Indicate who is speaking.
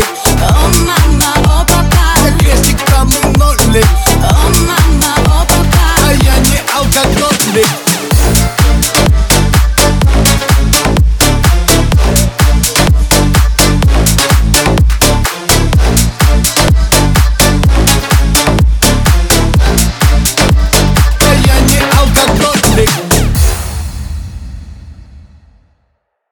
Speaker 1: big